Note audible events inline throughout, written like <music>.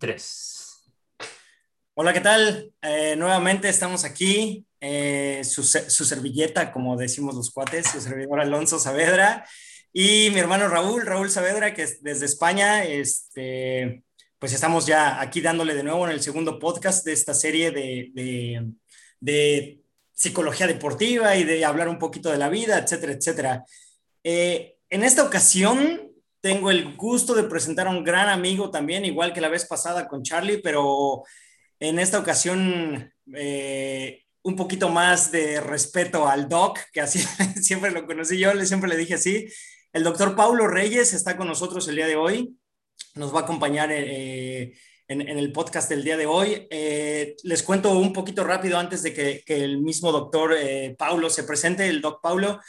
Tres. Hola, ¿qué tal? Eh, nuevamente estamos aquí. Eh, su, su, servilleta, como decimos los cuates, su servidor Alonso Saavedra y mi hermano Raúl, Raúl Saavedra, que es desde España. Este, pues estamos ya aquí dándole de nuevo en el segundo podcast de esta serie de, de, psicología deportiva y de hablar un poquito de la vida, etcétera, etcétera. Eh, en esta ocasión tengo el gusto de presentar a un gran amigo también, igual que la vez pasada con Charlie, pero en esta ocasión eh, un poquito más de respeto al doc, que así <laughs> siempre lo conocí yo, siempre le dije así. El doctor Paulo Reyes está con nosotros el día de hoy, nos va a acompañar eh, en, el podcast del día de hoy. Eh, les cuento un poquito rápido antes de que, que el mismo doctor Paulo se presente, el doc Paulo.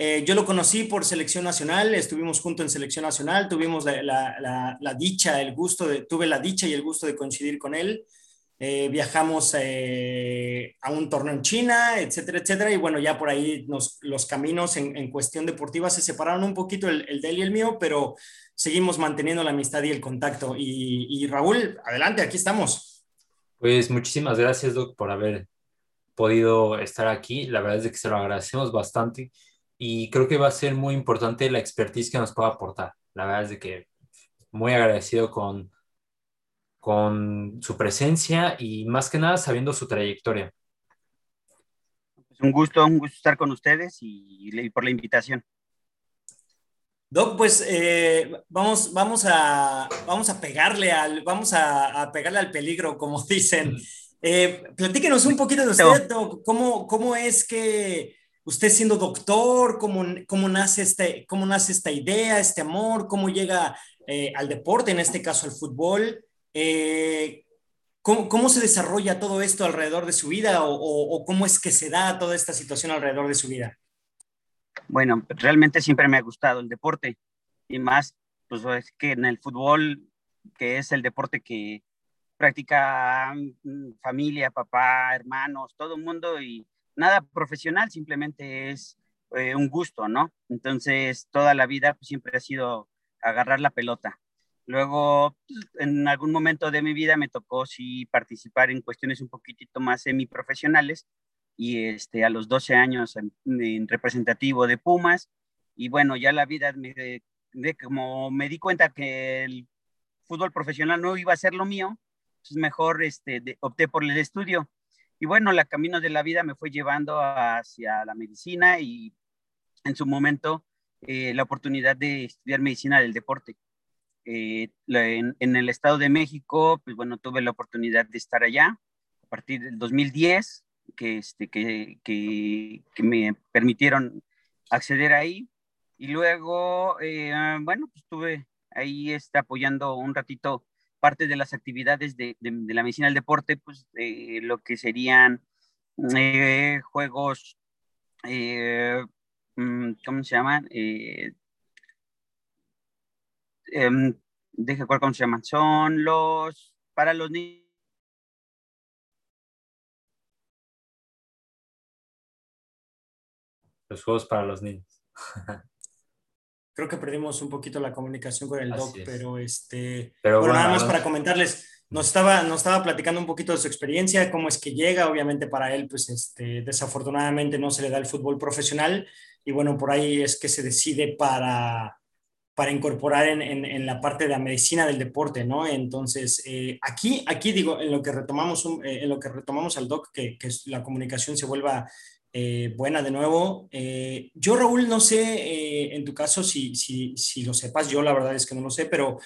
Eh, yo lo conocí por selección nacional, estuvimos juntos en selección nacional, tuvimos la, la, la, dicha, el gusto, de, tuve la dicha y el gusto de coincidir con él. Eh, viajamos eh, a un torneo en China, etcétera, etcétera. Y bueno, ya por ahí nos, los caminos en, en, cuestión deportiva se separaron un poquito, el, el, de él y el mío, pero seguimos manteniendo la amistad y el contacto. Y, y Raúl, adelante, aquí estamos. Pues muchísimas gracias, Doc, por haber podido estar aquí. La verdad es que se lo agradecemos bastante y creo que va a ser muy importante la expertise que nos pueda aportar. La verdad es de que muy agradecido con, con su presencia y más que nada sabiendo su trayectoria. Pues un gusto, un gusto estar con ustedes y, y por la invitación. Doc, pues eh, vamos, vamos, a, vamos a pegarle al, vamos a, a pegarle al peligro, como <laughs> dicen. Eh, platíquenos un poquito de usted, Doc. ¿Cómo, cómo es que usted siendo doctor, cómo, cómo, nace, este, cómo nace esta idea, este amor, cómo llega eh, al deporte, en este caso al fútbol, eh, ¿cómo, ¿cómo, se desarrolla todo esto alrededor de su vida o, o, cómo es que se da toda esta situación alrededor de su vida? Bueno, realmente siempre me ha gustado el deporte y más, pues es que en el fútbol, que es el deporte que practica mm, familia, papá, hermanos, todo el mundo y nada profesional, simplemente es eh, un gusto, ¿no? Entonces, toda la vida pues, siempre ha sido agarrar la pelota. Luego, pues, en algún momento de mi vida me tocó sí participar en cuestiones un poquitito más semiprofesionales y este, a los 12 años en, en representativo de Pumas y bueno, ya la vida me, como me di cuenta que el fútbol profesional no iba a ser lo mío, pues mejor este, de, opté por el estudio y bueno, la camino de la vida me fue llevando hacia la medicina y en su momento eh, la oportunidad de estudiar medicina del deporte. Eh, en, el Estado de México, pues bueno, tuve la oportunidad de estar allá a partir del 2010, que, este, que, me permitieron acceder ahí. Y luego, eh, bueno, pues estuve ahí está, apoyando un ratito parte de las actividades de, de, la medicina del deporte, pues eh, lo que serían eh, juegos, eh, mm, ¿cómo se llaman? Eh, em, deje cuál cómo se llaman. Son los para los niños. Los juegos para los niños. <laughs> creo que perdimos un poquito la comunicación con el doc, pero este, pero bueno, nada más para comentarles, nos estaba, nos estaba platicando un poquito de su experiencia, cómo es que llega, obviamente para él, pues este, desafortunadamente no se le da el fútbol profesional y bueno, por ahí es que se decide para, para incorporar en, en, en la parte de la medicina del deporte, ¿no? Entonces, eh, aquí, aquí digo, en lo que retomamos, un, eh, en lo que retomamos al doc, que, que la comunicación se vuelva eh, buena de nuevo. Eh, yo, Raúl, no sé eh, en tu caso si, si, si, lo sepas, yo la verdad es que no lo sé, pero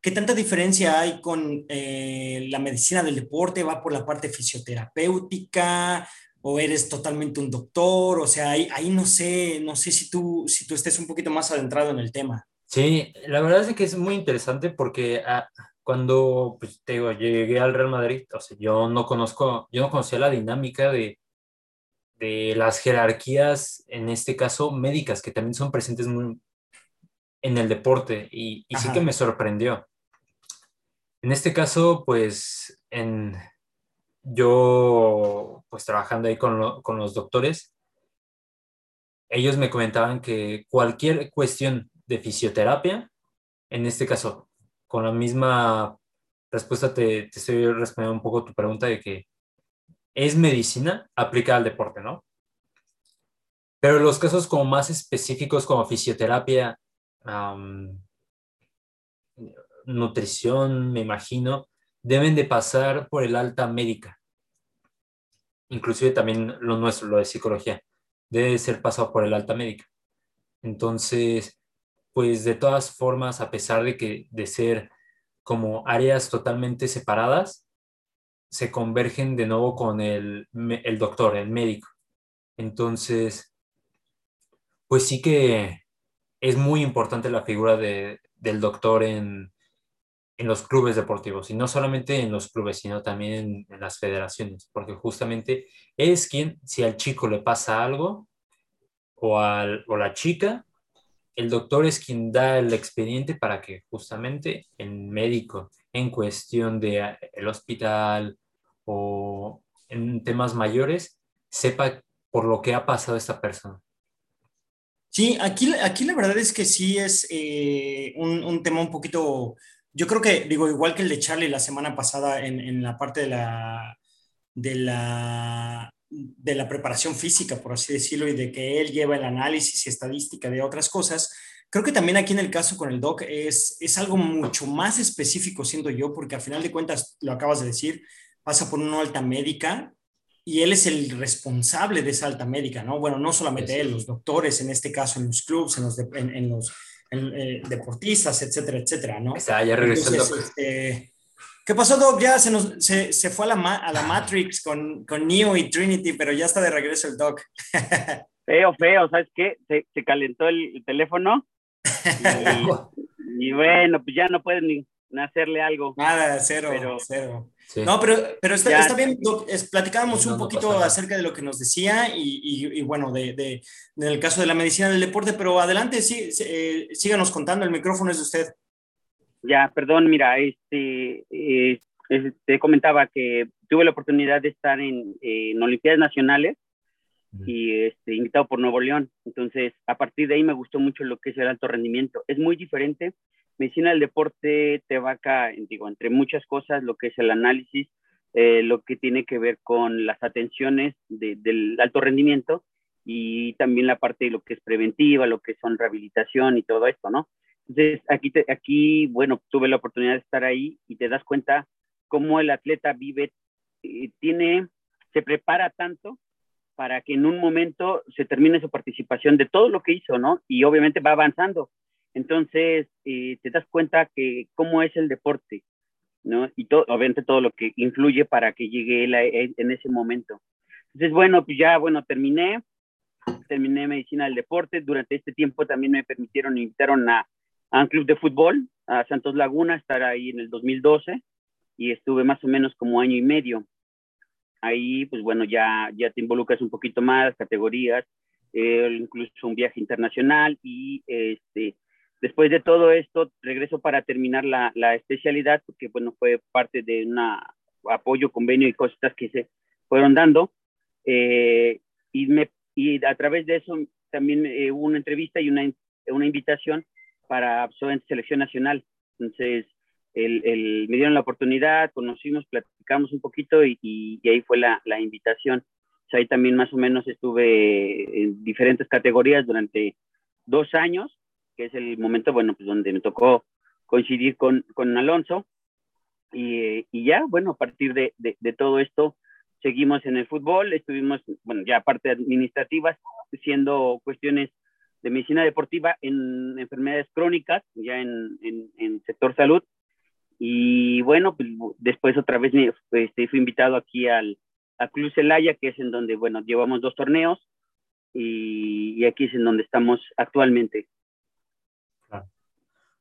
¿qué tanta diferencia hay con eh, la medicina del deporte? ¿Va por la parte fisioterapéutica o eres totalmente un doctor? O sea, ahí, ahí no sé, no sé si tú, si tú estés un poquito más adentrado en el tema. Sí, la verdad es que es muy interesante porque ah, cuando pues, te digo, llegué al Real Madrid, o sea, yo no conozco, yo no conocía la dinámica de de las jerarquías, en este caso médicas, que también son presentes muy en el deporte y, y sí que me sorprendió. En este caso, pues, en, yo, pues trabajando ahí con, lo, con los doctores, ellos me comentaban que cualquier cuestión de fisioterapia, en este caso, con la misma respuesta te, te estoy respondiendo un poco tu pregunta de que es medicina aplicada al deporte, ¿no? Pero los casos como más específicos como fisioterapia, nutrición, me imagino, deben de pasar por el alta médica. Inclusive también lo nuestro, lo de psicología, debe ser pasado por el alta médica. Entonces, pues de todas formas, a pesar de que de ser como áreas totalmente separadas, se convergen de nuevo con el, el doctor, el médico. Entonces, pues sí que es muy importante la figura de, del doctor en, en, los clubes deportivos, y no solamente en los clubes, sino también en, las federaciones, porque justamente es quien, si al chico le pasa algo, o, al, o la chica, el doctor es quien da el expediente para que justamente el médico en cuestión de hospital o en temas mayores sepa por lo que ha pasado esta persona. Sí, aquí, aquí la verdad es que sí es eh, un, un, tema un poquito, yo creo que, digo, igual que el de Charlie la semana pasada en, en la parte de la, de la de la preparación física, por así decirlo, y de que él lleva el análisis y estadística de otras cosas, creo que también aquí en el caso con el doc es, es algo mucho más específico, siendo yo, porque al final de cuentas, lo acabas de decir, pasa por una alta médica y él es el responsable de esa alta médica, ¿no? Bueno, no solamente él, los doctores, en este caso en los clubes, en los, en, los eh, deportistas, etcétera, etcétera, ¿no? Está, ya regresó este, ¿Qué pasó, Doc? Ya se, nos, se, se fue a la, a la Matrix con, con, Neo y Trinity, pero ya está de regreso el Doc. <laughs> feo, feo, ¿sabes qué? Se, se calentó el, teléfono. <laughs> Y, bueno, pues ya no pueden ni hacerle algo. Nada, cero, pero, cero. No, pero, pero está, está bien, es, platicábamos un poquito acerca de lo que nos decía y, y, y bueno, de, de, del caso de la medicina del deporte, pero adelante, sí, eh, síganos contando, el micrófono es de usted. Ya, perdón, mira, este, eh, te comentaba que tuve la oportunidad de estar en, en Olimpiadas Nacionales y este, invitado por Nuevo León. Entonces, a partir de ahí me gustó mucho lo que es el alto rendimiento. Es muy diferente. Medicina del deporte te acá, digo, entre muchas cosas, lo que es el análisis, eh, lo que tiene que ver con las atenciones de, del alto rendimiento y también la parte de lo que es preventiva, lo que son rehabilitación y todo esto, ¿no? Entonces, aquí, te, aquí, bueno, tuve la oportunidad de estar ahí y te das cuenta cómo el atleta vive, eh, tiene, se prepara tanto para que en un momento se termine su participación de todo lo que hizo, ¿no? Y obviamente va avanzando. Entonces, eh, te das cuenta que cómo es el deporte, ¿no? Y todo, obviamente todo lo que influye para que llegue él en ese momento. Entonces, bueno, pues ya, bueno, terminé, terminé medicina del deporte. Durante este tiempo también me permitieron, invitaron a, a un club de fútbol, a Santos Laguna, estar ahí en el 2012 y estuve más o menos como año y medio. Ahí, pues bueno, ya, ya te involucras un poquito más, categorías, eh, incluso un viaje internacional y este, después de todo esto regreso para terminar la, la especialidad, porque bueno, fue parte de un apoyo, convenio y cosas que se fueron dando. Eh, y, me, y a través de eso también eh, hubo una entrevista y una, una invitación para absolvente selección nacional. Entonces, el, me dieron la oportunidad, conocimos, platicamos un poquito y, y, ahí fue la, la invitación. O ahí también más o menos estuve en diferentes categorías durante dos años, que es el momento, bueno, pues donde me tocó coincidir con, con Alonso. Y, y, ya, bueno, a partir de, de, de, todo esto, seguimos en el fútbol, estuvimos, bueno, ya aparte administrativas, siendo cuestiones de medicina deportiva en enfermedades crónicas, ya en, en, en sector salud. Y bueno, pues, después otra vez me, este, fui invitado aquí al a Club Celaya, que es en donde, bueno, llevamos dos torneos y, y aquí es en donde estamos actualmente.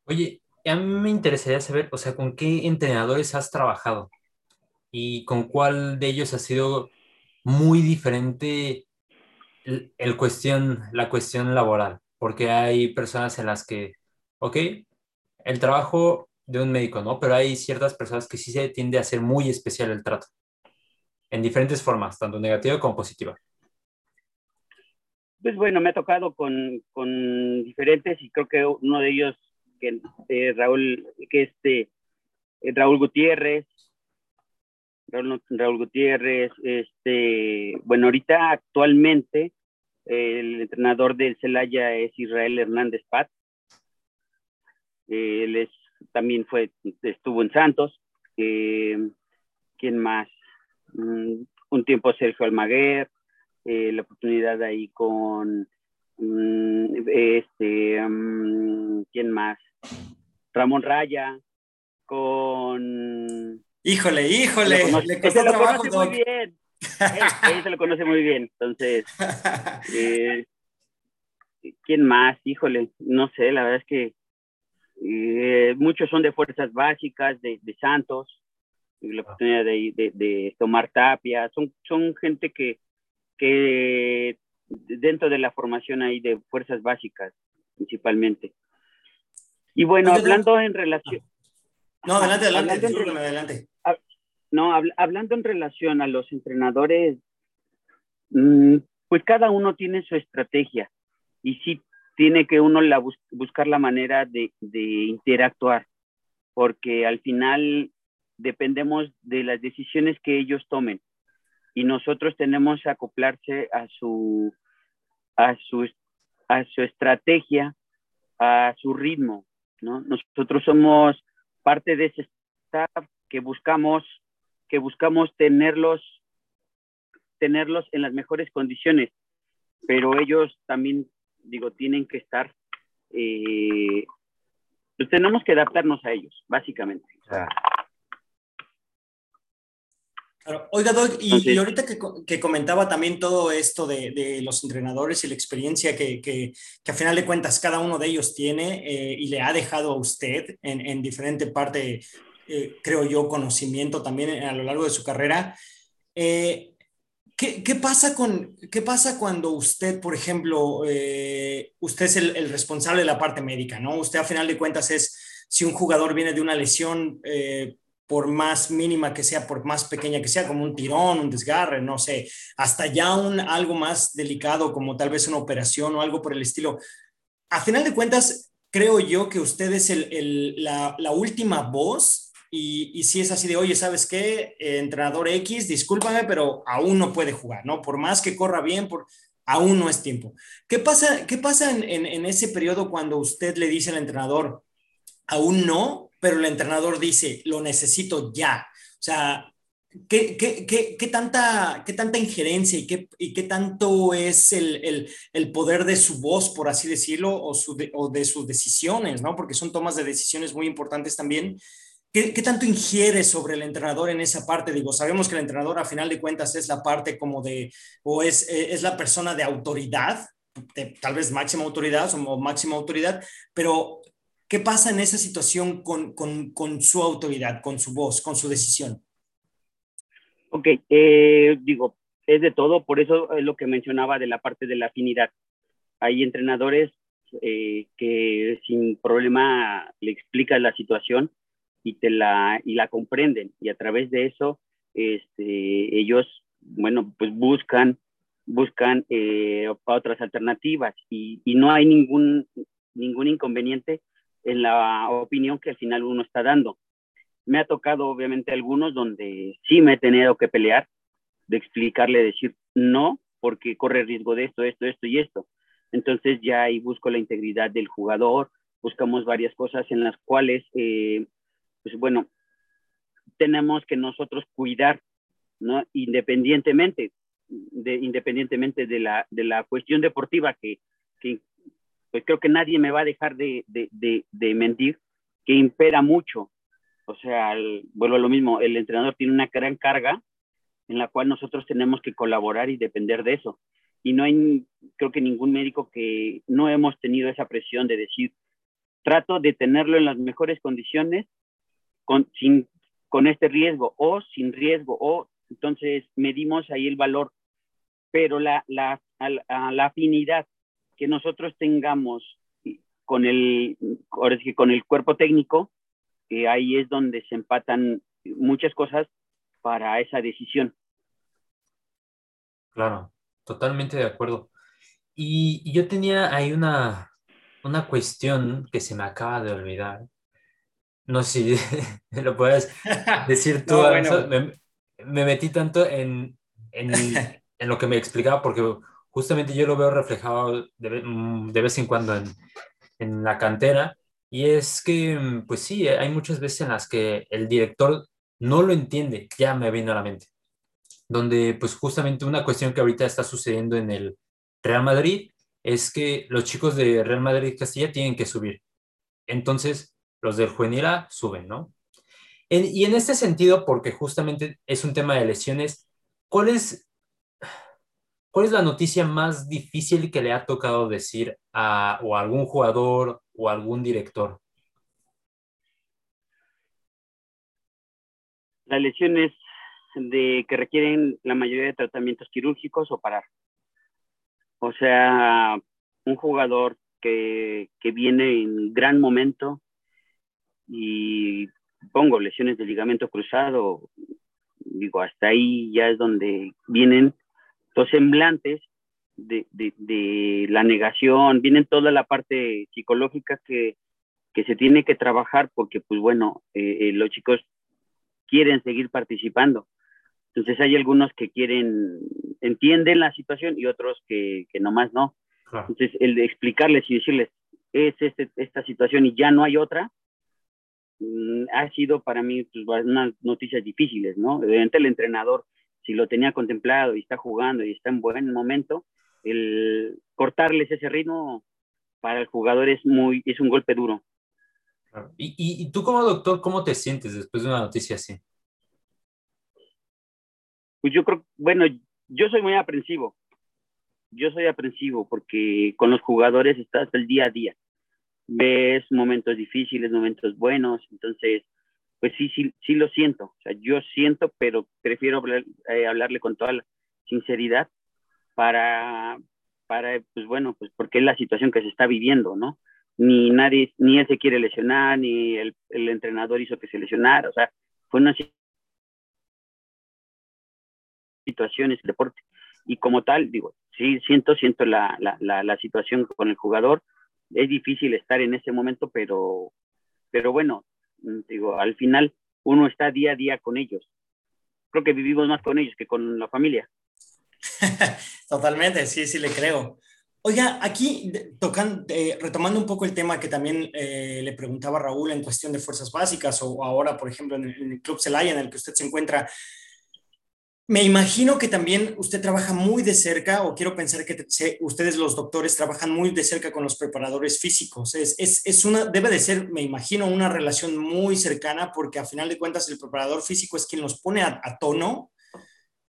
Oye, a mí me interesaría saber, o sea, ¿con qué entrenadores has trabajado? ¿Y con cuál de ellos ha sido muy diferente el, cuestión, la cuestión laboral, porque hay personas en las que, ok, el trabajo de un médico, ¿no? Pero hay ciertas personas que sí se tiende a ser muy especial el trato, en diferentes formas, tanto negativa como positiva. Pues bueno, me ha tocado con, con diferentes y creo que uno de ellos, que eh, Raúl, que este, Raúl Gutiérrez, Raúl, Gutiérrez, este, bueno, ahorita actualmente el entrenador del Celaya es Israel Hernández Pat. Él es, también fue, estuvo en Santos. Eh, ¿Quién más? Mm, un tiempo Sergio Almaguer, eh, la oportunidad ahí con este, mm, ¿quién más? Ramón Raya, con Híjole, híjole, le costó lo conoce muy bien. Él, se lo conoce muy bien. Entonces, <laughs> eh, ¿quién más? Híjole, no sé, la verdad es que eh, muchos son de fuerzas básicas, de, de Santos, la oportunidad de, de, de, tomar tapia, son, son gente que, que dentro de la formación hay de fuerzas básicas, principalmente. Y bueno, hablando en relación... No, adelante, adelante, adelante. No, hablando en relación a los entrenadores, mm, pues cada uno tiene su estrategia y sí tiene que uno la buscar la manera de, interactuar, porque al final dependemos de las decisiones que ellos tomen y nosotros tenemos que acoplarse a su, a su, a su estrategia, a su ritmo, ¿no? Nosotros somos parte de ese staff que buscamos que buscamos tenerlos, tenerlos en las mejores condiciones, pero ellos también, digo, tienen que estar, eh, pues tenemos que adaptarnos a ellos, básicamente. Oiga, Doug, y, ahorita que, comentaba también todo esto de, los entrenadores y la experiencia que, que, a final de cuentas cada uno de ellos tiene eh, y le ha dejado a usted en, en diferente parte eh, creo yo, conocimiento también a lo largo de su carrera. Eh, ¿qué, pasa con, ¿Qué pasa cuando usted, por ejemplo, eh, usted es el, responsable de la parte médica, ¿no? Usted a final de cuentas es, si un jugador viene de una lesión, por más mínima que sea, por más pequeña que sea, como un tirón, un desgarre, no sé, hasta ya un algo más delicado como tal vez una operación o algo por el estilo. A final de cuentas, creo yo que usted es el, la, la, última voz y, si es así de, oye, ¿sabes qué? Eh, entrenador X, discúlpame, pero aún no puede jugar, ¿no? Por más que corra bien, por, aún no es tiempo. ¿Qué pasa, qué pasa en, ese periodo cuando usted le dice al entrenador, aún no, pero el entrenador dice, lo necesito ya? O sea, ¿qué, qué, tanta, qué tanta injerencia y qué, y qué tanto es el, el, poder de su voz, por así decirlo, o, su o de sus decisiones, ¿no? Porque son tomas de decisiones muy importantes también ¿Qué, tanto ingiere sobre el entrenador en esa parte? Digo, sabemos que el entrenador a final de cuentas es la parte como de, o es, es la persona de autoridad, tal vez máxima autoridad o máxima autoridad, pero ¿qué pasa en esa situación con, con, con su autoridad, con su voz, con su decisión? Ok, eh, digo, es de todo, por eso es lo que mencionaba de la parte de la afinidad. Hay entrenadores eh, que sin problema le explican la situación y, te la, y la comprenden. Y a través de eso, este, ellos, bueno, pues buscan, buscan eh, otras alternativas y, y, no hay ningún, ningún inconveniente en la opinión que al final uno está dando. Me ha tocado, obviamente, algunos donde sí me he tenido que pelear, de explicarle, decir no, porque corre riesgo de esto, esto, esto y esto. Entonces ya ahí busco la integridad del jugador, buscamos varias cosas en las cuales eh, pues bueno, tenemos que nosotros cuidar, ¿no? Independientemente, de, independientemente de la, de la cuestión deportiva, que, que pues creo que nadie me va a dejar de, de, de, mentir, que impera mucho. O sea, vuelvo a lo mismo, el entrenador tiene una gran carga en la cual nosotros tenemos que colaborar y depender de eso. Y no hay, creo que ningún médico que no hemos tenido esa presión de decir, trato de tenerlo en las mejores condiciones con, sin, con este riesgo o sin riesgo, o entonces medimos ahí el valor, pero la, la, la afinidad que nosotros tengamos con el, con el cuerpo técnico, que ahí es donde se empatan muchas cosas para esa decisión. Claro, totalmente de acuerdo. Y, y yo tenía ahí una, una cuestión que se me acaba de olvidar, no sé si <laughs> lo puedes decir <laughs> tú. me, metí tanto en, en, en, lo que me explicaba porque justamente yo lo veo reflejado de, mm, vez en cuando en, la cantera. Y es que, mm, pues sí, hay muchas veces en las que el director no lo entiende, ya me viene a la mente. Donde, pues justamente una cuestión que ahorita está sucediendo en el Real Madrid es que los chicos de Real Madrid Castilla tienen que subir. Entonces, los del juvenil suben, ¿no? y en este sentido, porque justamente es un tema de lesiones, ¿cuál es, ¿cuál es la noticia más difícil que le ha tocado decir a o algún jugador o algún director? Las lesiones de que requieren la mayoría de tratamientos quirúrgicos o parar. O sea, un jugador que, que viene en gran momento y pongo lesiones de ligamento cruzado, digo, hasta ahí ya es donde vienen los semblantes de, de, la negación, vienen toda la parte psicológica que, que se tiene que trabajar porque, pues bueno, eh, eh, los chicos quieren seguir participando. Entonces hay algunos que quieren, entienden la situación y otros que, que nomás no. Entonces el de explicarles y decirles, es este, esta situación y ya no hay otra, mm, ha sido para mí pues, unas noticias difíciles, ¿no? Evidentemente el entrenador, si lo tenía contemplado y está jugando y está en buen momento, el cortarles ese ritmo para el jugador es, muy, es un golpe duro. ¿Y, y, y tú como doctor, cómo te sientes después de una noticia así? Pues yo creo, bueno, yo soy muy aprensivo. Yo soy aprensivo porque con los jugadores estás el día a día. Ves momentos difíciles, momentos buenos, entonces, pues sí, sí, sí lo siento. O sea, yo siento, pero prefiero eh, hablarle con toda la sinceridad para, para, pues bueno, pues porque es la situación que se está viviendo, ¿no? Ni nadie, ni él se quiere lesionar, ni el, entrenador hizo que se lesionara, o sea, fue una situaciones el deporte. Y como tal, digo, sí, siento, siento la, la, la, situación con el jugador. Es difícil estar en ese momento, pero, pero bueno, digo, al final uno está día a día con ellos. Creo que vivimos más con ellos que con la familia. <laughs> Totalmente, sí, sí le creo. Oiga, aquí tocan, eh, retomando un poco el tema que también eh, le preguntaba Raúl en cuestión de fuerzas básicas o ahora, por ejemplo, en el, en el Club Celaya en el que usted se encuentra, me imagino que también usted trabaja muy de cerca, o quiero pensar que ustedes los doctores trabajan muy de cerca con los preparadores físicos. Es, es, una, debe de ser, me imagino, una relación muy cercana porque a final de cuentas el preparador físico es quien los pone a, tono,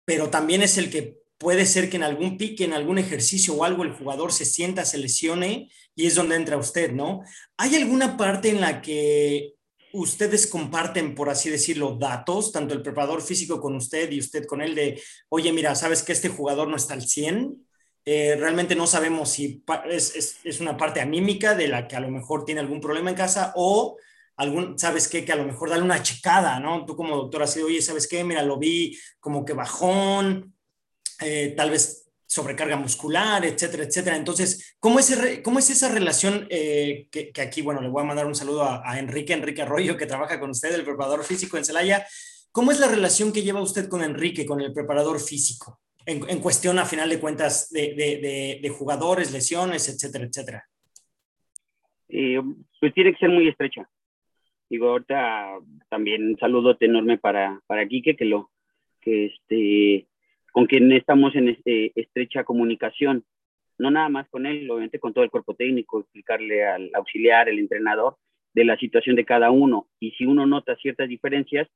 pero también es el que puede ser que en algún pique, en algún ejercicio o algo el jugador se sienta, se lesione y es donde entra usted, ¿no? ¿Hay alguna parte en la que ustedes comparten, por así decirlo, datos, tanto el preparador físico con usted y usted con él, de, oye, mira, sabes que este jugador no está al 100, eh, realmente no sabemos si es, es, una parte anímica de la que a lo mejor tiene algún problema en casa o algún, sabes qué, que a lo mejor dale una checada, ¿no? Tú como doctor sido, oye, ¿sabes qué? Mira, lo vi como que bajón, eh, tal vez sobrecarga muscular, etcétera, etcétera. Entonces, ¿cómo es, cómo es esa relación eh, que, aquí, bueno, le voy a mandar un saludo a, Enrique, Enrique Arroyo, que trabaja con usted, el preparador físico en Celaya. ¿Cómo es la relación que lleva usted con Enrique, con el preparador físico, en, cuestión, a final de cuentas, de, jugadores, lesiones, etcétera, etcétera? Eh, pues tiene que ser muy estrecha. Digo, ahorita también un saludo enorme para, para Quique, que lo, que este, con quien estamos en este, estrecha comunicación, no nada más con él, obviamente con todo el cuerpo técnico, explicarle al auxiliar, el entrenador, de la situación de cada uno. Y si uno nota ciertas diferencias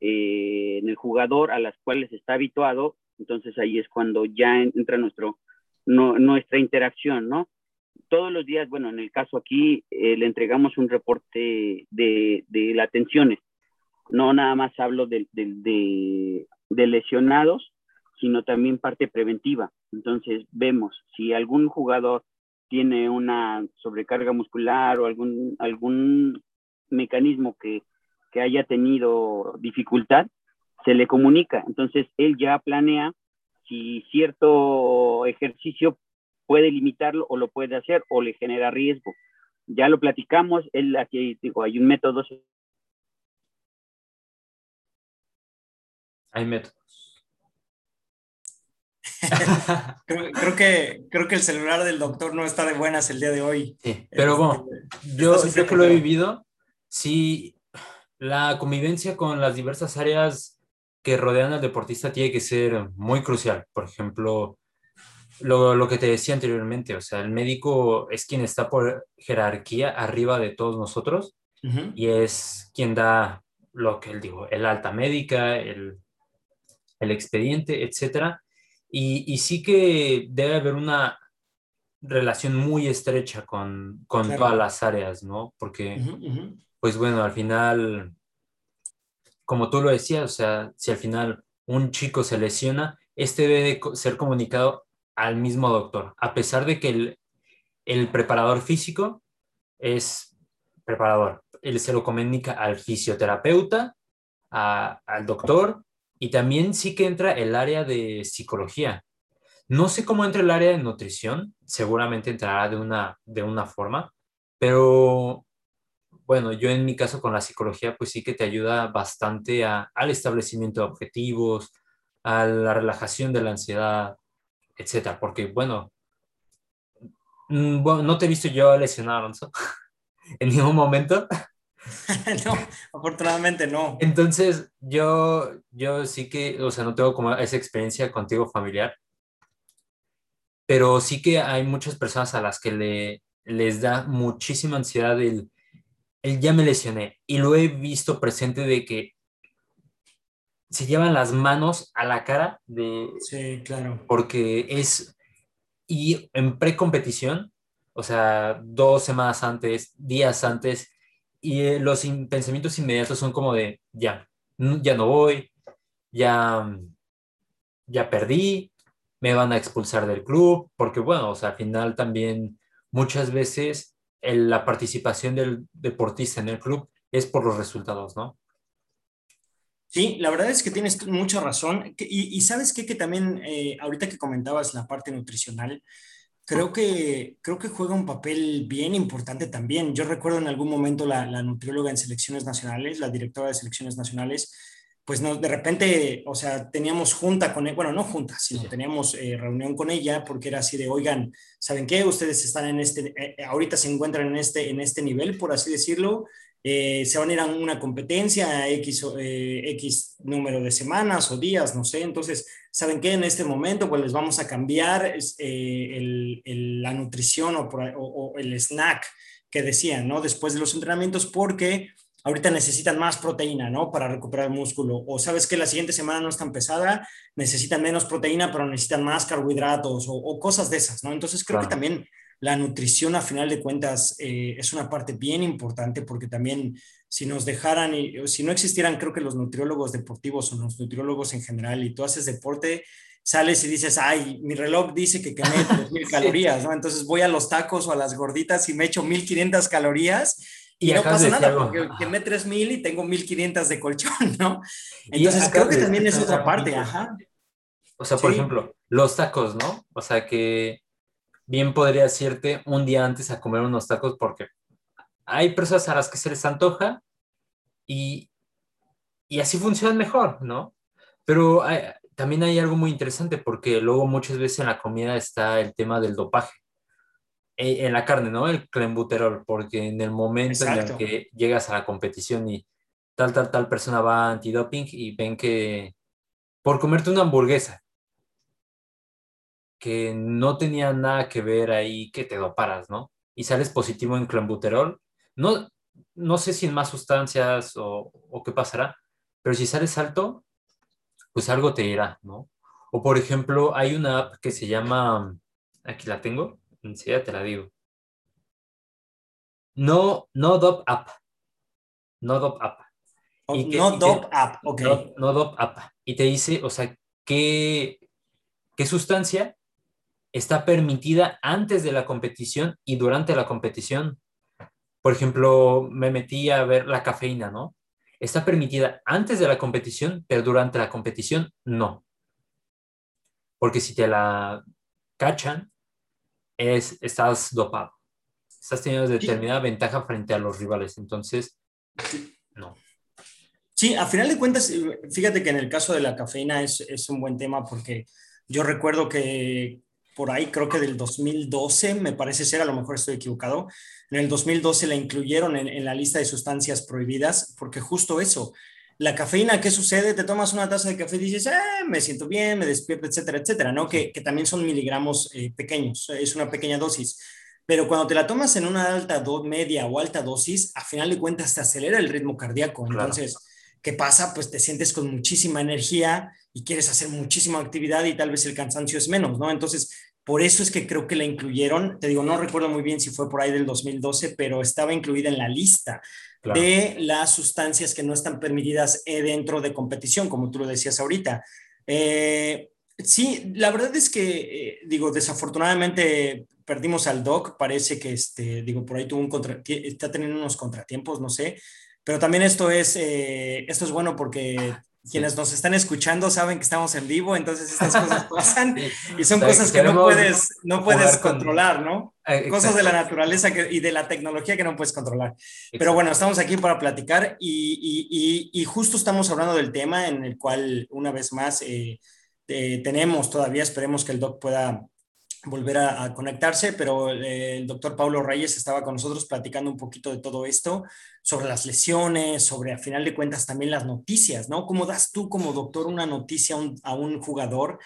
eh, en el jugador a las cuales está habituado, entonces ahí es cuando ya entra nuestro, nuestra interacción, ¿no? Todos los días, bueno, en el caso aquí, eh, le entregamos un reporte de, de las tensiones. No nada más hablo de, de, de lesionados, sino también parte preventiva. Entonces vemos si algún jugador tiene una sobrecarga muscular o algún, algún mecanismo que, que haya tenido dificultad, se le comunica. Entonces él ya planea si cierto ejercicio puede limitarlo o lo puede hacer o le genera riesgo. Ya lo platicamos, él aquí digo, hay un método. Hay método. <laughs> creo, que, creo que el celular del doctor no está de buenas el día de hoy. Sí, pero bueno, este, yo, yo que lo he vivido, sí, la convivencia con las diversas áreas que rodean al deportista tiene que ser muy crucial. Por ejemplo, lo, lo, que te decía anteriormente, o sea, el médico es quien está por jerarquía arriba de todos nosotros y es quien da lo que él dijo, el alta médica, el, el expediente, etcétera. Y, y, sí que debe haber una relación muy estrecha con, con todas las áreas, ¿no? Porque, pues bueno, al final, como tú lo decías, o sea, si al final un chico se lesiona, este debe ser comunicado al mismo doctor, a pesar de que el, el preparador físico es preparador. Él se lo comunica al fisioterapeuta, al doctor y también sí que entra el área de psicología. No sé cómo entra el área de nutrición, seguramente entrará de una, de una forma, pero bueno, yo en mi caso con la psicología, pues sí que te ayuda bastante al establecimiento de objetivos, a la relajación de la ansiedad, etcétera, porque bueno, mm, bueno, no te he visto yo lesionado, Alonso, <laughs> en ningún momento. <laughs> no, afortunadamente no. Entonces, yo, yo sí que, o sea, no tengo como esa experiencia contigo familiar, pero sí que hay muchas personas a las que le, les da muchísima ansiedad el, el ya me lesioné y lo he visto presente de que se llevan las manos a la cara de... Sí, claro. Porque es... Y en precompetición, o sea, dos semanas antes, días antes, y eh, los pensamientos inmediatos son como de, ya, ya no voy, ya, ya perdí, me van a expulsar del club, porque bueno, o sea, al final también muchas veces la participación del deportista en el club es por los resultados, ¿no? Sí, la verdad es que tienes mucha razón. Y, sabes qué? que también, eh, ahorita que comentabas la parte nutricional, creo que, creo que juega un papel bien importante también. Yo recuerdo en algún momento la, la nutrióloga en selecciones nacionales, la directora de selecciones nacionales, pues no, de repente, o sea, teníamos junta con él, e, bueno, no junta, sino teníamos eh, reunión con ella porque era así de, oigan, ¿saben qué? Ustedes están en este, eh, ahorita se encuentran en este, en este nivel, por así decirlo, eh, se van a ir a una competencia X, eh, X número de semanas o días, no sé. Entonces, ¿saben qué? En este momento, pues les vamos a cambiar eh, el, la nutrición o, o, el snack que decían, ¿no? Después de los entrenamientos, porque ahorita necesitan más proteína, ¿no? Para recuperar el músculo. O sabes que la siguiente semana no es tan pesada, necesitan menos proteína, pero necesitan más carbohidratos o, cosas de esas, ¿no? Entonces, creo que también la nutrición a final de cuentas eh, es una parte bien importante porque también si nos dejaran, y, si no existieran creo que los nutriólogos deportivos o los nutriólogos en general y tú haces deporte, sales y dices, ay, mi reloj dice que quemé <laughs> 3.000 calorías, ¿no? Entonces voy a los tacos o a las gorditas y me echo 1.500 calorías y, no pasa nada porque quemé 3.000 y tengo 1.500 de colchón, ¿no? Entonces creo que también es otra parte, ajá. O sea, por ejemplo, los tacos, ¿no? O sea, que bien podría irte un día antes a comer unos tacos porque hay personas a las que se les antoja y, y así funcionan mejor, ¿no? Pero también hay algo muy interesante porque luego muchas veces en la comida está el tema del dopaje. E, en la carne, ¿no? El clenbuterol, porque en el momento en el que llegas a la competición y tal, tal, tal persona va a antidoping y ven que por comerte una hamburguesa que no tenía nada que ver ahí que te doparas, ¿no? Y sales positivo en clenbuterol, no, no sé si en más sustancias o, o qué pasará, pero si sales alto, pues algo te irá, ¿no? O por ejemplo, hay una app que se llama, aquí la tengo, enseguida te la digo. No, no Dop App. No Dop App. no Dop App, ok. No, no Dop App. Y te dice, o sea, qué, qué sustancia está permitida antes de la competición y durante la competición. Por ejemplo, me metí a ver la cafeína, ¿no? Está permitida antes de la competición, pero durante la competición no. Porque si te la cachan, es, estás dopado. Estás teniendo determinada ventaja frente a los rivales. Entonces, no. Sí, a final de cuentas, fíjate que en el caso de la cafeína es, es un buen tema porque yo recuerdo que por ahí creo que del 2012, me parece ser, a lo mejor estoy equivocado, en el 2012 la incluyeron en, en, la lista de sustancias prohibidas porque justo eso, la cafeína, ¿qué sucede? Te tomas una taza de café y dices, eh, me siento bien, me despierto, etcétera, etcétera, ¿no? Que, que también son miligramos eh, pequeños, es una pequeña dosis. Pero cuando te la tomas en una alta, do, media o alta dosis, a final de cuentas te acelera el ritmo cardíaco. Claro. ¿Qué pasa? Pues te sientes con muchísima energía y quieres hacer muchísima actividad y tal vez el cansancio es menos, ¿no? Entonces, por eso es que creo que la incluyeron. Te digo, no recuerdo muy bien si fue por ahí del 2012, pero estaba incluida en la lista claro. de las sustancias que no están permitidas eh, dentro de competición, como tú lo decías ahorita. Eh, sí, la verdad es que, eh, digo, desafortunadamente perdimos al Doc, parece que, este, digo, por ahí tuvo un contra, está teniendo unos contratiempos, no sé, pero también esto es, eh, esto es bueno porque quienes nos están escuchando saben que estamos en vivo, entonces estas cosas pasan <laughs> y son o sea, cosas que no puedes, no puedes controlar, ¿no? Eh, cosas de la naturaleza que, y de la tecnología que no puedes controlar. Exacto. Pero bueno, estamos aquí para platicar y, y, y, y, justo estamos hablando del tema en el cual una vez más eh, eh, tenemos todavía, esperemos que el doc pueda volver a, a, conectarse, pero eh, el doctor Paulo Reyes estaba con nosotros platicando un poquito de todo esto, sobre las lesiones, sobre a final de cuentas también las noticias, ¿no? ¿Cómo das tú como doctor una noticia a un, jugador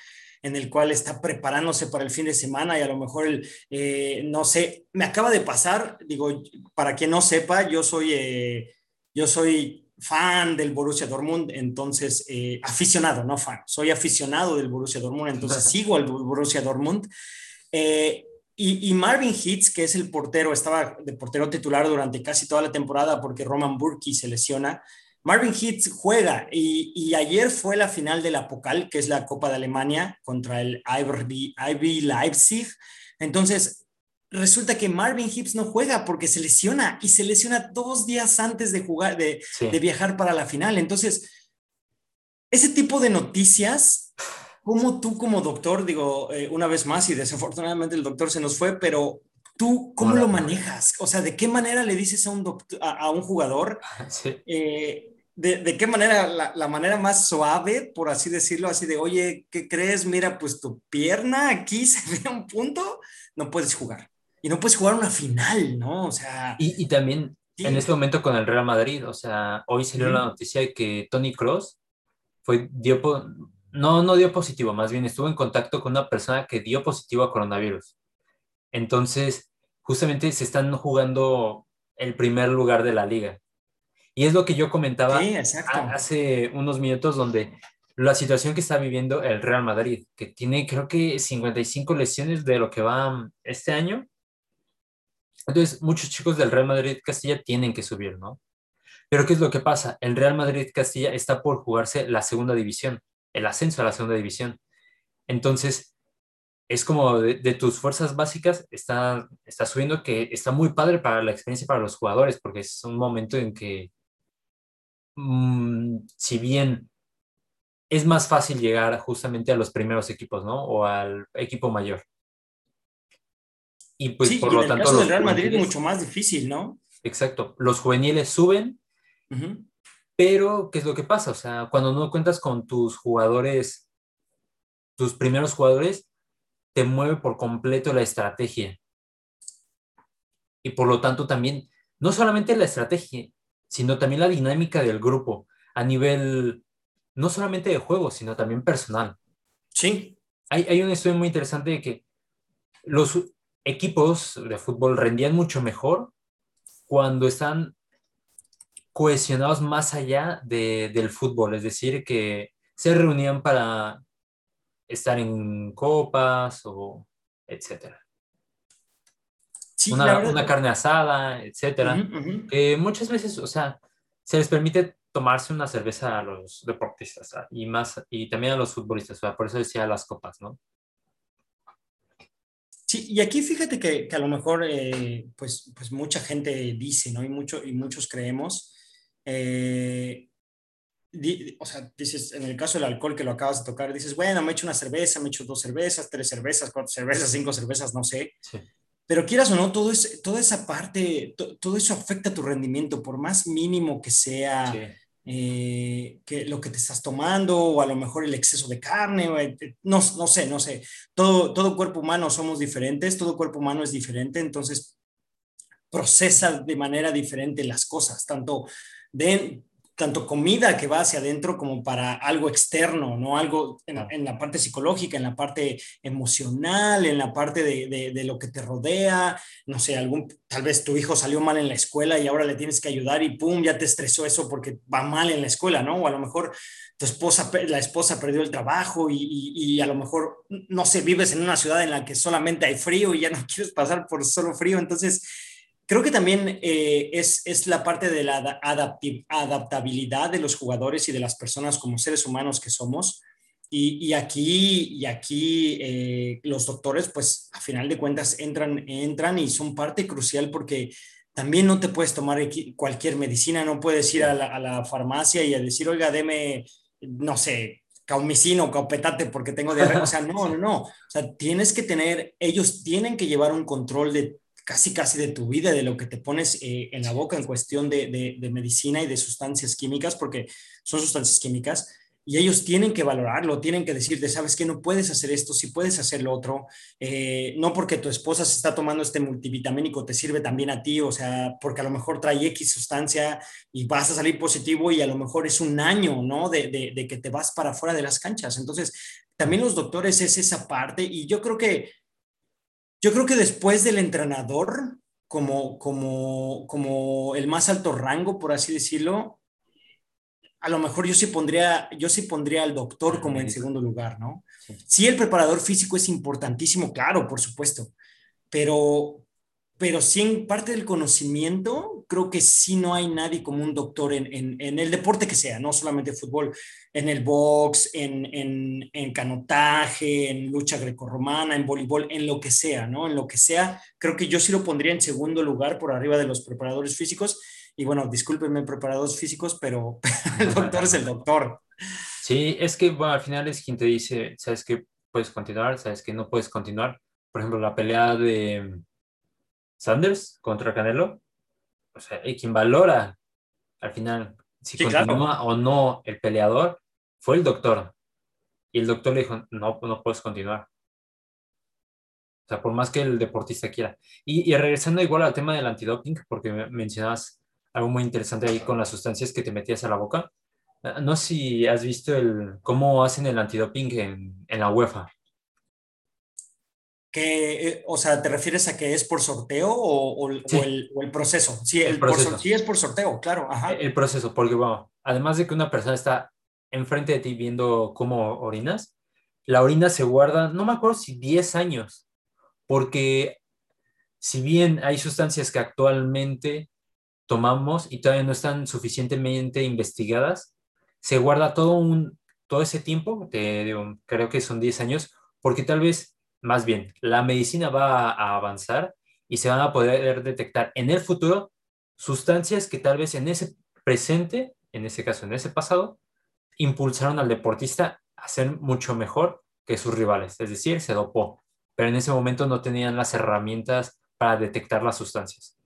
en el cual está preparándose para el fin de semana y a lo mejor, el, eh, no sé, me acaba de pasar, digo, para quien no sepa, yo soy, eh, yo soy fan del Borussia Dortmund, entonces eh, aficionado, no fan, soy aficionado del Borussia Dortmund, entonces sigo al Borussia Dortmund. Eh, y, y, Marvin Hitz, que es el portero, estaba de portero titular durante casi toda la temporada porque Roman Burki se lesiona. Marvin Hitz juega y, y, ayer fue la final de la Pokal, que es la Copa de Alemania, contra el IB Leipzig. Entonces, resulta que Marvin Hitz no juega porque se lesiona y se lesiona dos días antes de jugar, de, sí. de viajar para la final. Entonces, ese tipo de noticias ¿Cómo tú como doctor, digo, eh, una vez más, y desafortunadamente el doctor se nos fue, pero tú, ¿cómo Hola. lo manejas? O sea, ¿de qué manera le dices a un, doctor, a, a un jugador? <laughs> Sí. Eh, de, de, qué manera? La, la, manera más suave, por así decirlo, así de, oye, ¿qué crees? Mira, pues tu pierna aquí <laughs> se ve un punto, no puedes jugar. Y no puedes jugar una final, ¿no? O sea... Y, y también sí. en este momento con el Real Madrid, o sea, hoy salió la noticia de que Tony Cross fue, dio, no, no dio positivo, más bien estuvo en contacto con una persona que dio positivo a coronavirus. Entonces, justamente se están jugando el primer lugar de la liga. Y es lo que yo comentaba sí, hace unos minutos, donde la situación que está viviendo el Real Madrid, que tiene creo que 55 lesiones de lo que va este año. Entonces, muchos chicos del Real Madrid Castilla tienen que subir, ¿no? Pero ¿qué es lo que pasa? El Real Madrid Castilla está por jugarse la segunda división el ascenso a la segunda división. Entonces, es como de, tus fuerzas básicas está, está subiendo que está muy padre para la experiencia para los jugadores, porque es un momento en que, mmm, si bien es más fácil llegar justamente a los primeros equipos, ¿no? O al equipo mayor. Y pues sí, por y lo en tanto... El caso del Real Madrid es mucho más difícil, ¿no? Exacto. Los juveniles suben, uh -huh. Pero, ¿qué es lo que pasa? O sea, cuando no cuentas con tus jugadores, tus primeros jugadores, te mueve por completo la estrategia. Y por lo tanto también, no solamente la estrategia, sino también la dinámica del grupo a nivel, no solamente de juego, sino también personal. Sí. Hay, hay un estudio muy interesante de que los equipos de fútbol rendían mucho mejor cuando están cohesionados más allá de, del fútbol, es decir, que se reunían para estar en copas o etcétera. Sí, una, una, carne asada, etcétera, uh -huh, uh -huh. que muchas veces, o sea, se les permite tomarse una cerveza a los deportistas ¿sabes? y más y también a los futbolistas, sea, por eso decía las copas, ¿no? Sí, y aquí fíjate que, que a lo mejor, eh, pues, pues mucha gente dice, ¿no? Y, mucho, y muchos creemos eh, di, o sea, dices, en el caso del alcohol que lo acabas de tocar, dices, bueno, me he hecho una cerveza, me he hecho dos cervezas, tres cervezas, cuatro cervezas, cinco cervezas, no sé. Sí. Pero quieras o no, todo es, toda esa parte, to, todo eso afecta a tu rendimiento, por más mínimo que sea. Sí. Eh, que lo que te estás tomando o a lo mejor el exceso de carne, no, no sé, no sé. Todo, todo cuerpo humano somos diferentes, todo cuerpo humano es diferente, entonces procesa de manera diferente las cosas, tanto de, tanto comida que va hacia adentro como para algo externo, ¿no? Algo en, la parte psicológica, en la parte emocional, en la parte de, de, lo que te rodea, no sé, algún, tal vez tu hijo salió mal en la escuela y ahora le tienes que ayudar y pum, ya te estresó eso porque va mal en la escuela, ¿no? O a lo mejor tu esposa, la esposa perdió el trabajo y, y, y a lo mejor, no sé, vives en una ciudad en la que solamente hay frío y ya no <laughs> quieres pasar por solo frío, entonces Creo que también eh, es, es, la parte de la adaptabilidad de los jugadores y de las personas como seres humanos que somos. Y, y aquí, y aquí eh, los doctores, pues a final de cuentas, entran, entran y son parte crucial porque también no te puedes tomar cualquier medicina, no puedes ir a la, a la farmacia y a decir, oiga, deme, no sé, caumicino caupetate porque tengo diarrea. O sea, no, no, no. O sea, tienes que tener, ellos tienen que llevar un control de casi casi de tu vida, de lo que te pones eh, en la boca en cuestión de, de, medicina y de sustancias químicas, porque son sustancias químicas, y ellos tienen que valorarlo, tienen que decirte, sabes que no puedes hacer esto, si puedes hacer lo otro, eh, no porque tu esposa se está tomando este multivitamínico te sirve también a ti, o sea, porque a lo mejor trae X sustancia y vas a salir positivo y a lo mejor es un año, ¿no? De, de, de que te vas para fuera de las canchas. Entonces, también los doctores es esa parte y yo creo que yo creo que después del entrenador, como, como, como el más alto rango, por así decirlo, a lo mejor yo sí pondría, yo sí pondría al doctor como en segundo lugar, ¿no? Sí, el preparador físico es importantísimo, claro, por supuesto, pero, pero sí en parte del conocimiento, creo que sí no hay nadie como un doctor en, en, en el deporte que sea, no solamente fútbol, en el box, en, en, canotaje, en lucha grecorromana, en voleibol, en lo que sea, ¿no? En lo que sea, creo que yo sí lo pondría en segundo lugar por arriba de los preparadores físicos. Y bueno, discúlpenme preparadores físicos, pero <laughs> el doctor es el doctor. Sí, es que bueno, al final es quien te dice, sabes que puedes continuar, sabes que no puedes continuar. Por ejemplo, la pelea de Sanders contra Canelo, o sea, quien valora al final si continúa o no el peleador fue el doctor. Y el doctor le dijo, no, no puedes continuar. O sea, por más que el deportista quiera. Y, y regresando igual al tema del antidoping, porque mencionabas algo muy interesante ahí con las sustancias que te metías a la boca. No sé si has visto el, cómo hacen el antidoping en, en la UEFA que, eh, o sea, ¿te refieres a que es por sorteo o, el, proceso? Sí, el, proceso. sí es por sorteo, claro. El proceso, porque bueno, además de que una persona está enfrente de ti viendo cómo orinas, la orina se guarda, no me acuerdo si 10 años, porque si bien hay sustancias que actualmente tomamos y todavía no están suficientemente investigadas, se guarda todo, un, todo ese tiempo, creo que son 10 años, porque tal vez más bien, la medicina va a avanzar y se van a poder detectar en el futuro sustancias que tal vez en ese presente, en ese caso en ese pasado, impulsaron al deportista a ser mucho mejor que sus rivales, es decir, se dopó, pero en ese momento no tenían las herramientas para detectar las sustancias.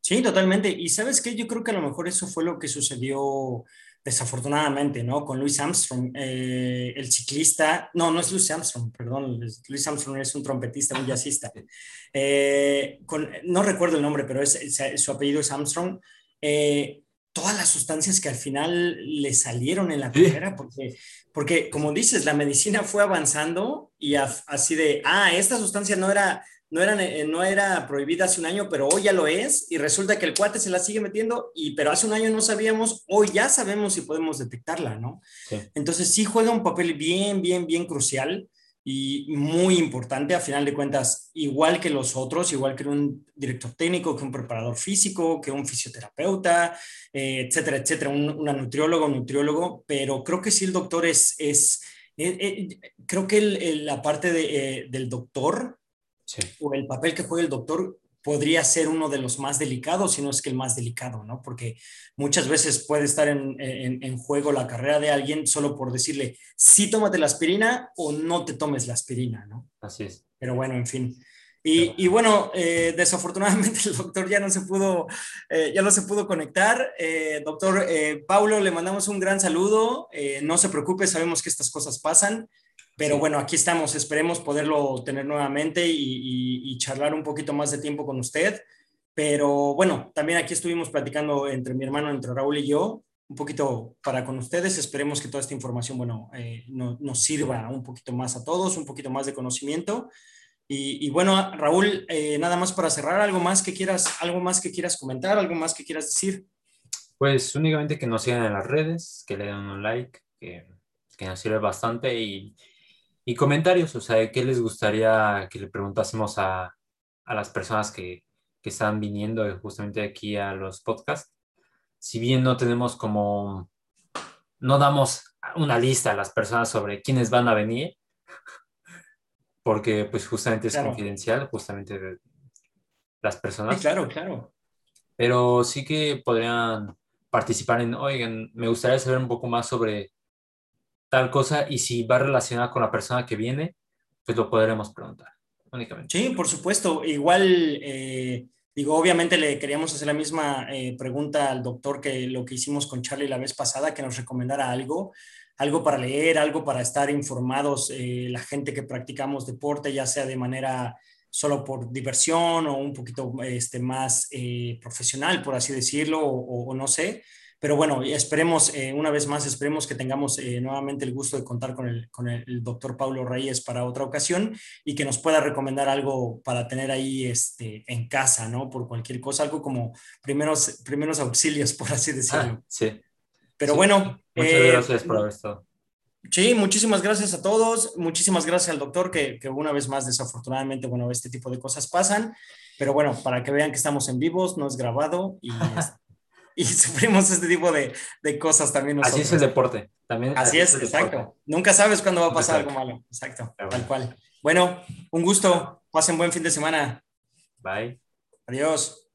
Sí, totalmente. Y sabes qué, yo creo que a lo mejor eso fue lo que sucedió desafortunadamente, ¿no? Con Louis Armstrong, eh, el ciclista, no, no es Louis Armstrong, perdón, Louis Armstrong es un trompetista, un jazzista. <laughs> Eh, no recuerdo el nombre, pero su apellido es Armstrong. Eh, todas las sustancias que al final le salieron en la carrera, porque, porque como dices, la medicina fue avanzando y así de, ah, esta sustancia no era no era, eh, no era prohibida hace un año, pero hoy ya lo es, y resulta que el cuate se la sigue metiendo, y, pero hace un año no sabíamos, hoy ya sabemos si podemos detectarla, ¿no? Entonces sí juega un papel bien, bien, bien crucial y muy importante, a final de cuentas, igual que los otros, igual que un director técnico, que un preparador físico, que un fisioterapeuta, eh, etcétera, etcétera, un, una nutrióloga, un nutriólogo, pero creo que sí el doctor es, es eh, creo que la parte de, del doctor o el papel que juega el doctor podría ser uno de los más delicados, si no es que el más delicado, ¿no? Porque muchas veces puede estar en, en, juego la carrera de alguien solo por decirle, sí tómate la aspirina o no te tomes la aspirina, ¿no? Así es. Pero bueno, en fin. Y, bueno, eh, desafortunadamente <laughs> el doctor ya no se pudo, eh, ya no se pudo conectar. Eh, doctor Paulo, le mandamos un gran saludo. no se preocupe, sabemos que estas cosas pasan, pero bueno, aquí estamos. Esperemos poderlo tener nuevamente y, charlar un poquito más de tiempo con usted. Pero bueno, también aquí estuvimos platicando entre mi hermano, entre Raúl y yo, un poquito para con ustedes. Esperemos que toda esta información, bueno, nos sirva un poquito más a todos, un poquito más de conocimiento. Y, bueno, Raúl, eh, nada más para cerrar, algo más que quieras, algo más que quieras comentar, algo más que quieras decir. Pues únicamente que nos sigan en las redes, que le den un like, que, que nos sirve bastante y, y, comentarios, o sea, ¿qué les gustaría que le preguntásemos a, a las personas que, que están viniendo justamente aquí a los podcasts? Si bien no tenemos como, no damos una lista a las personas sobre quiénes van a venir, <laughs> porque pues justamente es confidencial, justamente de las personas. claro, claro. Pero sí que podrían participar en, oigan, me gustaría saber un poco más sobre tal cosa y si va relacionada con la persona que viene, pues lo podremos preguntar únicamente. Sí, por supuesto. Igual, eh, digo, obviamente le queríamos hacer la misma eh, pregunta al doctor que lo que hicimos con Charlie la vez pasada, que nos recomendara algo algo para leer, algo para estar informados, eh, la gente que practicamos deporte, ya sea de manera solo por diversión o un poquito este, más eh, profesional, por así decirlo, o, no sé. Pero bueno, esperemos, eh, una vez más, esperemos que tengamos nuevamente el gusto de contar con el, con el, doctor Pablo Reyes para otra ocasión y que nos pueda recomendar algo para tener ahí este, en casa, ¿no? Por cualquier cosa, algo como primeros, primeros auxilios, <laughs> por así decirlo. Ah, sí. Pero bueno. Muchas eh, gracias por haber estado. Sí, muchísimas gracias a todos. Muchísimas gracias al doctor, que, una vez más, desafortunadamente, bueno, este tipo de cosas pasan. Pero bueno, para que vean que estamos en vivos, no es grabado y, <laughs> y <laughs> sufrimos este tipo de, cosas también nosotros. Así es el deporte. También, así, es, exacto. Nunca sabes cuándo va a pasar algo malo. Exacto, tal cual. Bueno, un gusto. Pasen buen fin de semana. Bye. Adiós.